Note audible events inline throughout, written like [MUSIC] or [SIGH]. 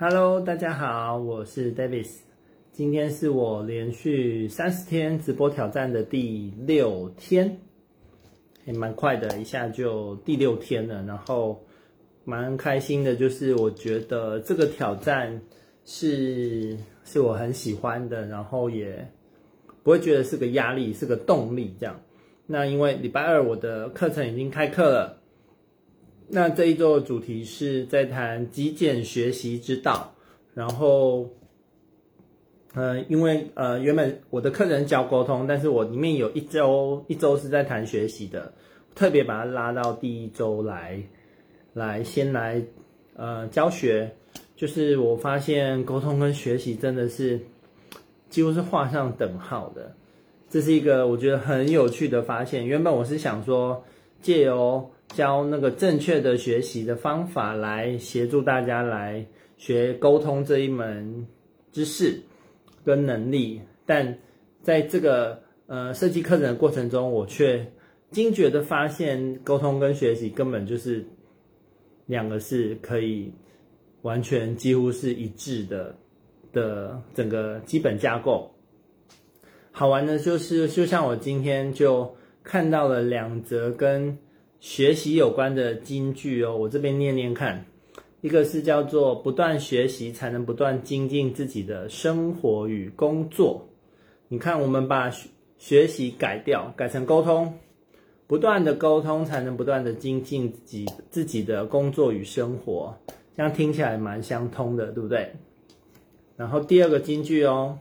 Hello，大家好，我是 Davis。今天是我连续三十天直播挑战的第六天，也蛮快的，一下就第六天了。然后蛮开心的，就是我觉得这个挑战是是我很喜欢的，然后也不会觉得是个压力，是个动力这样。那因为礼拜二我的课程已经开课了。那这一周的主题是在谈极简学习之道，然后，呃，因为呃原本我的课程教沟通，但是我里面有一周一周是在谈学习的，特别把它拉到第一周来，来先来呃教学，就是我发现沟通跟学习真的是几乎是画上等号的，这是一个我觉得很有趣的发现。原本我是想说借由教那个正确的学习的方法，来协助大家来学沟通这一门知识跟能力，但在这个呃设计课程的过程中，我却惊觉的发现，沟通跟学习根本就是两个是可以完全几乎是一致的的整个基本架构。好玩的就是，就像我今天就看到了两则跟。学习有关的金句哦，我这边念念看。一个是叫做“不断学习才能不断精进自己的生活与工作”。你看，我们把学学习改掉，改成沟通，不断的沟通才能不断的精进自己自己的工作与生活。这样听起来蛮相通的，对不对？然后第二个金句哦，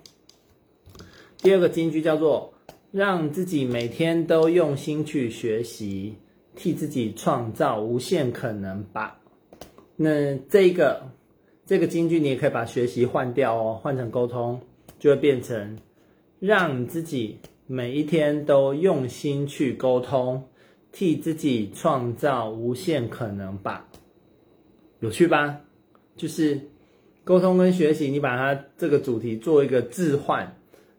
第二个金句叫做“让自己每天都用心去学习”。替自己创造无限可能吧。那这个这个金句，你也可以把学习换掉哦，换成沟通，就会变成让自己每一天都用心去沟通，替自己创造无限可能吧。有趣吧？就是沟通跟学习，你把它这个主题做一个置换，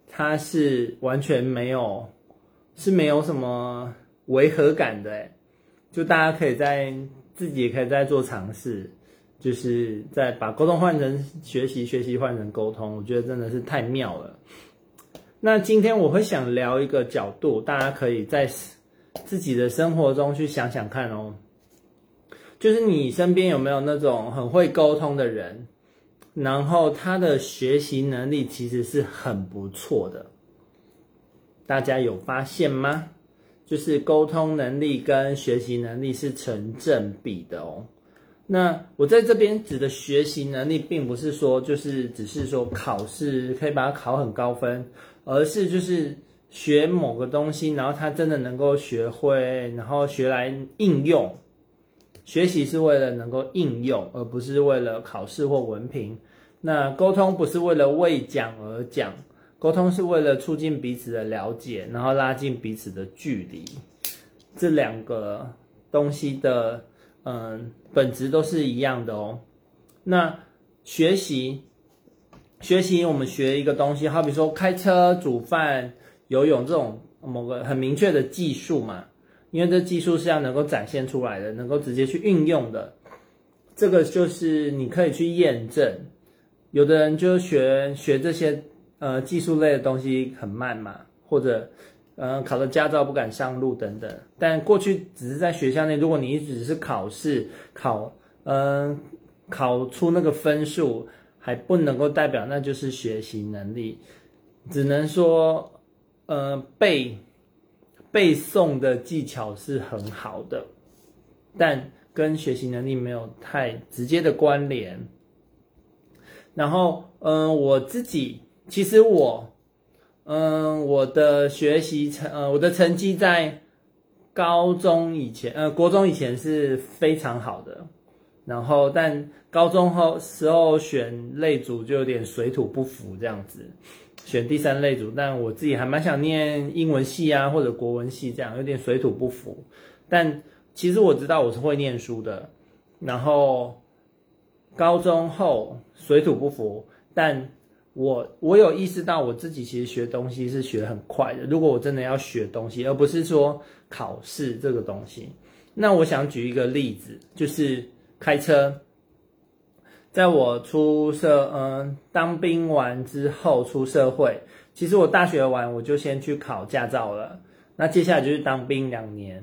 它是完全没有，是没有什么违和感的诶就大家可以在自己也可以在做尝试，就是在把沟通换成学习，学习换成沟通，我觉得真的是太妙了。那今天我会想聊一个角度，大家可以在自己的生活中去想想看哦，就是你身边有没有那种很会沟通的人，然后他的学习能力其实是很不错的，大家有发现吗？就是沟通能力跟学习能力是成正比的哦。那我在这边指的学习能力，并不是说就是只是说考试可以把它考很高分，而是就是学某个东西，然后他真的能够学会，然后学来应用。学习是为了能够应用，而不是为了考试或文凭。那沟通不是为了为讲而讲。沟通是为了促进彼此的了解，然后拉近彼此的距离。这两个东西的嗯本质都是一样的哦。那学习学习，我们学一个东西，好比说开车、煮饭、游泳这种某个很明确的技术嘛，因为这技术是要能够展现出来的，能够直接去运用的。这个就是你可以去验证。有的人就学学这些。呃，技术类的东西很慢嘛，或者，呃，考了驾照不敢上路等等。但过去只是在学校内，如果你只是考试考，嗯、考出那个分数，还不能够代表那就是学习能力，只能说，呃，背背诵的技巧是很好的，但跟学习能力没有太直接的关联。然后，嗯、我自己。其实我，嗯，我的学习成，呃，我的成绩在高中以前，呃，国中以前是非常好的，然后但高中后时候选类组就有点水土不服这样子，选第三类组，但我自己还蛮想念英文系啊或者国文系这样，有点水土不服，但其实我知道我是会念书的，然后高中后水土不服，但。我我有意识到我自己其实学东西是学很快的。如果我真的要学东西，而不是说考试这个东西，那我想举一个例子，就是开车。在我出社，嗯，当兵完之后出社会，其实我大学完我就先去考驾照了。那接下来就是当兵两年，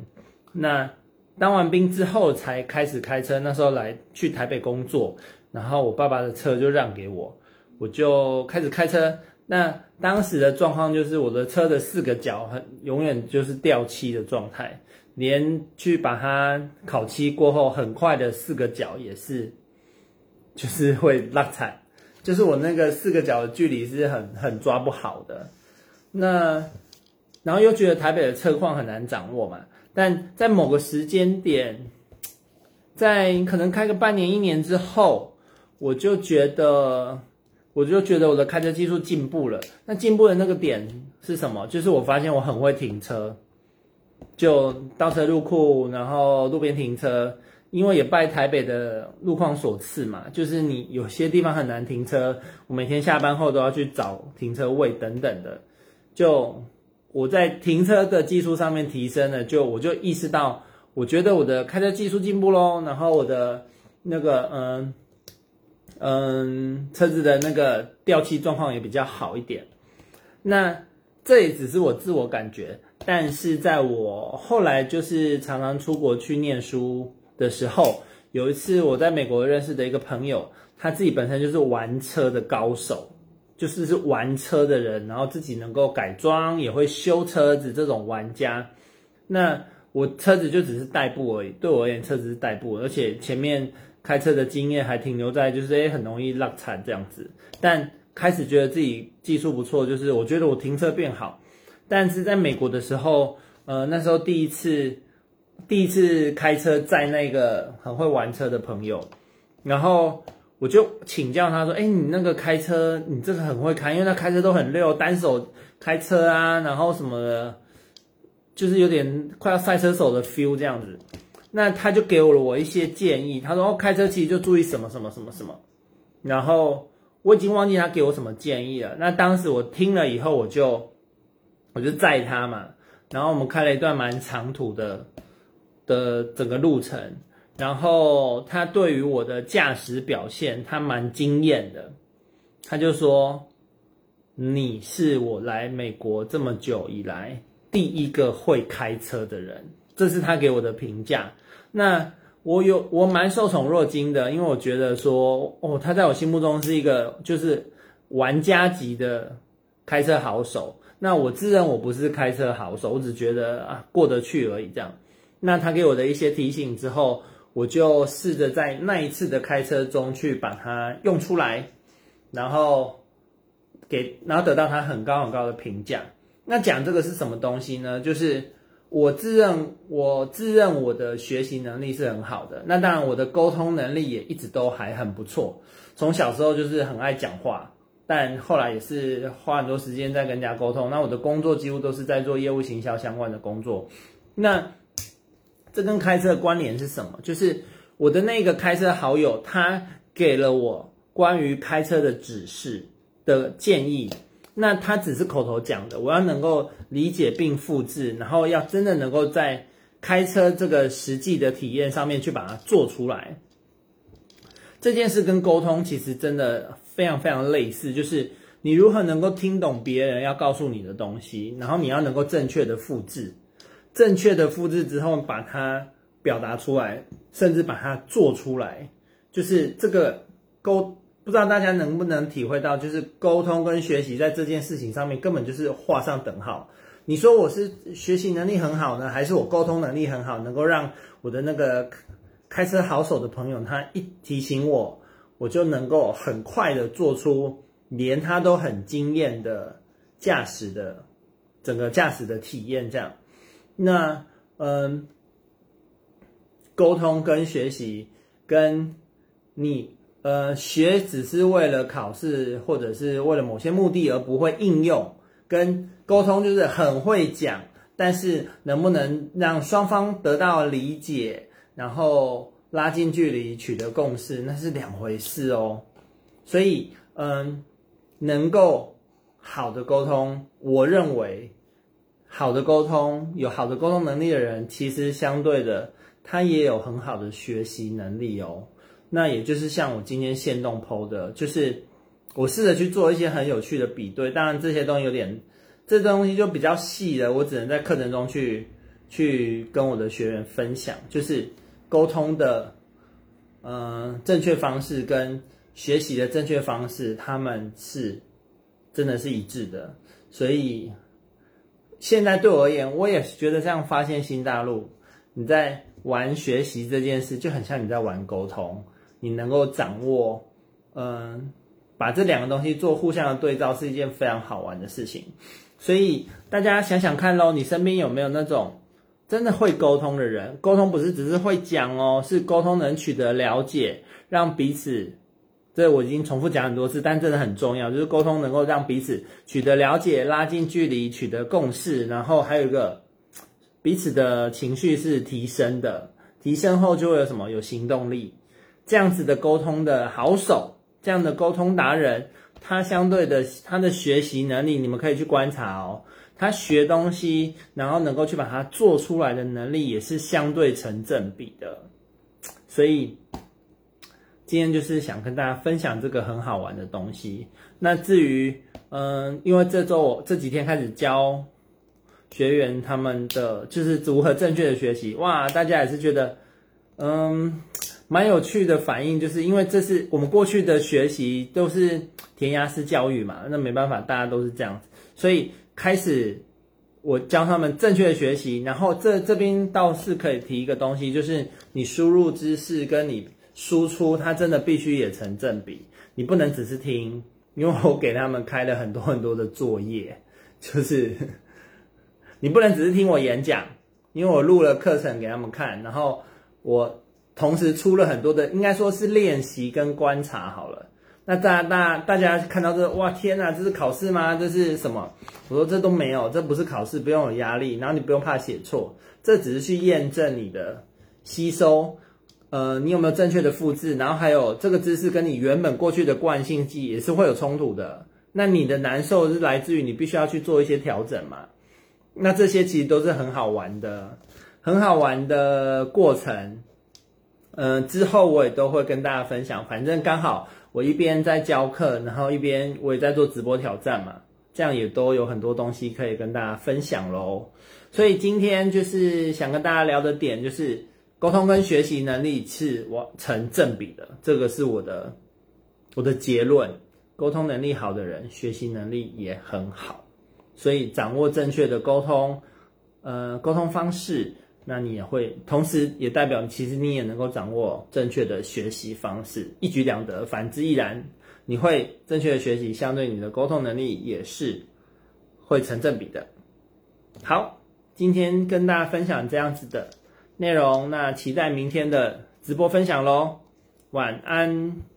那当完兵之后才开始开车。那时候来去台北工作，然后我爸爸的车就让给我，我就开始开车。那当时的状况就是我的车的四个角很永远就是掉漆的状态，连去把它烤漆过后，很快的四个角也是，就是会落惨，就是我那个四个角的距离是很很抓不好的。那然后又觉得台北的车况很难掌握嘛，但在某个时间点，[TSK] 在可能开个半年一年之后，我就觉得。我就觉得我的开车技术进步了。那进步的那个点是什么？就是我发现我很会停车，就倒车入库，然后路边停车。因为也拜台北的路况所赐嘛，就是你有些地方很难停车，我每天下班后都要去找停车位等等的。就我在停车的技术上面提升了，就我就意识到，我觉得我的开车技术进步喽。然后我的那个嗯。嗯，车子的那个掉漆状况也比较好一点。那这也只是我自我感觉，但是在我后来就是常常出国去念书的时候，有一次我在美国认识的一个朋友，他自己本身就是玩车的高手，就是是玩车的人，然后自己能够改装，也会修车子这种玩家。那我车子就只是代步而已，对我而言，车子是代步，而且前面。开车的经验还停留在就是诶很容易落惨这样子，但开始觉得自己技术不错，就是我觉得我停车变好。但是在美国的时候，呃，那时候第一次第一次开车载那个很会玩车的朋友，然后我就请教他说：“诶你那个开车，你这个很会开，因为他开车都很溜，单手开车啊，然后什么的，就是有点快要赛车手的 feel 这样子。”那他就给了我一些建议，他说：“哦，开车其实就注意什么什么什么什么。”然后我已经忘记他给我什么建议了。那当时我听了以后，我就我就载他嘛，然后我们开了一段蛮长途的的整个路程。然后他对于我的驾驶表现，他蛮惊艳的。他就说：“你是我来美国这么久以来第一个会开车的人。”这是他给我的评价。那我有我蛮受宠若惊的，因为我觉得说，哦，他在我心目中是一个就是玩家级的开车好手。那我自认我不是开车好手，我只觉得啊过得去而已这样。那他给我的一些提醒之后，我就试着在那一次的开车中去把它用出来，然后给然后得到他很高很高的评价。那讲这个是什么东西呢？就是。我自认我自认我的学习能力是很好的，那当然我的沟通能力也一直都还很不错。从小时候就是很爱讲话，但后来也是花很多时间在跟人家沟通。那我的工作几乎都是在做业务行销相关的工作。那这跟开车的关联是什么？就是我的那个开车好友，他给了我关于开车的指示的建议。那他只是口头讲的，我要能够理解并复制，然后要真的能够在开车这个实际的体验上面去把它做出来。这件事跟沟通其实真的非常非常类似，就是你如何能够听懂别人要告诉你的东西，然后你要能够正确的复制，正确的复制之后把它表达出来，甚至把它做出来，就是这个沟。不知道大家能不能体会到，就是沟通跟学习在这件事情上面根本就是画上等号。你说我是学习能力很好呢，还是我沟通能力很好，能够让我的那个开车好手的朋友，他一提醒我，我就能够很快的做出连他都很惊艳的驾驶的整个驾驶的体验这样。那嗯，沟通跟学习跟你。呃，学只是为了考试或者是为了某些目的而不会应用，跟沟通就是很会讲，但是能不能让双方得到理解，然后拉近距离取得共识，那是两回事哦。所以，嗯，能够好的沟通，我认为好的沟通，有好的沟通能力的人，其实相对的，他也有很好的学习能力哦。那也就是像我今天现动剖的，就是我试着去做一些很有趣的比对。当然这些东西有点，这东西就比较细的，我只能在课程中去去跟我的学员分享，就是沟通的，嗯、呃，正确方式跟学习的正确方式，他们是真的是一致的。所以现在对我而言，我也是觉得这样发现新大陆，你在玩学习这件事，就很像你在玩沟通。你能够掌握，嗯，把这两个东西做互相的对照，是一件非常好玩的事情。所以大家想想看喽，你身边有没有那种真的会沟通的人？沟通不是只是会讲哦，是沟通能取得了解，让彼此，这我已经重复讲很多次，但真的很重要，就是沟通能够让彼此取得了解，拉近距离，取得共识，然后还有一个彼此的情绪是提升的，提升后就会有什么？有行动力。这样子的沟通的好手，这样的沟通达人，他相对的他的学习能力，你们可以去观察哦。他学东西，然后能够去把它做出来的能力，也是相对成正比的。所以今天就是想跟大家分享这个很好玩的东西。那至于，嗯，因为这周我这几天开始教学员他们的就是如何正确的学习，哇，大家也是觉得，嗯。蛮有趣的反应，就是因为这是我们过去的学习都是填鸭式教育嘛，那没办法，大家都是这样子，所以开始我教他们正确的学习，然后这这边倒是可以提一个东西，就是你输入知识跟你输出，它真的必须也成正比，你不能只是听，因为我给他们开了很多很多的作业，就是 [LAUGHS] 你不能只是听我演讲，因为我录了课程给他们看，然后我。同时出了很多的，应该说是练习跟观察好了。那大大大家看到这，哇天哪，这是考试吗？这是什么？我说这都没有，这不是考试，不用有压力，然后你不用怕写错，这只是去验证你的吸收，呃，你有没有正确的复制，然后还有这个姿势跟你原本过去的惯性记忆也是会有冲突的。那你的难受是来自于你必须要去做一些调整嘛？那这些其实都是很好玩的，很好玩的过程。嗯、呃，之后我也都会跟大家分享。反正刚好我一边在教课，然后一边我也在做直播挑战嘛，这样也都有很多东西可以跟大家分享喽。所以今天就是想跟大家聊的点，就是沟通跟学习能力是我成正比的，这个是我的我的结论。沟通能力好的人，学习能力也很好。所以掌握正确的沟通，呃，沟通方式。那你也会，同时也代表其实你也能够掌握正确的学习方式，一举两得。反之亦然，你会正确的学习，相对你的沟通能力也是会成正比的。好，今天跟大家分享这样子的内容，那期待明天的直播分享喽。晚安。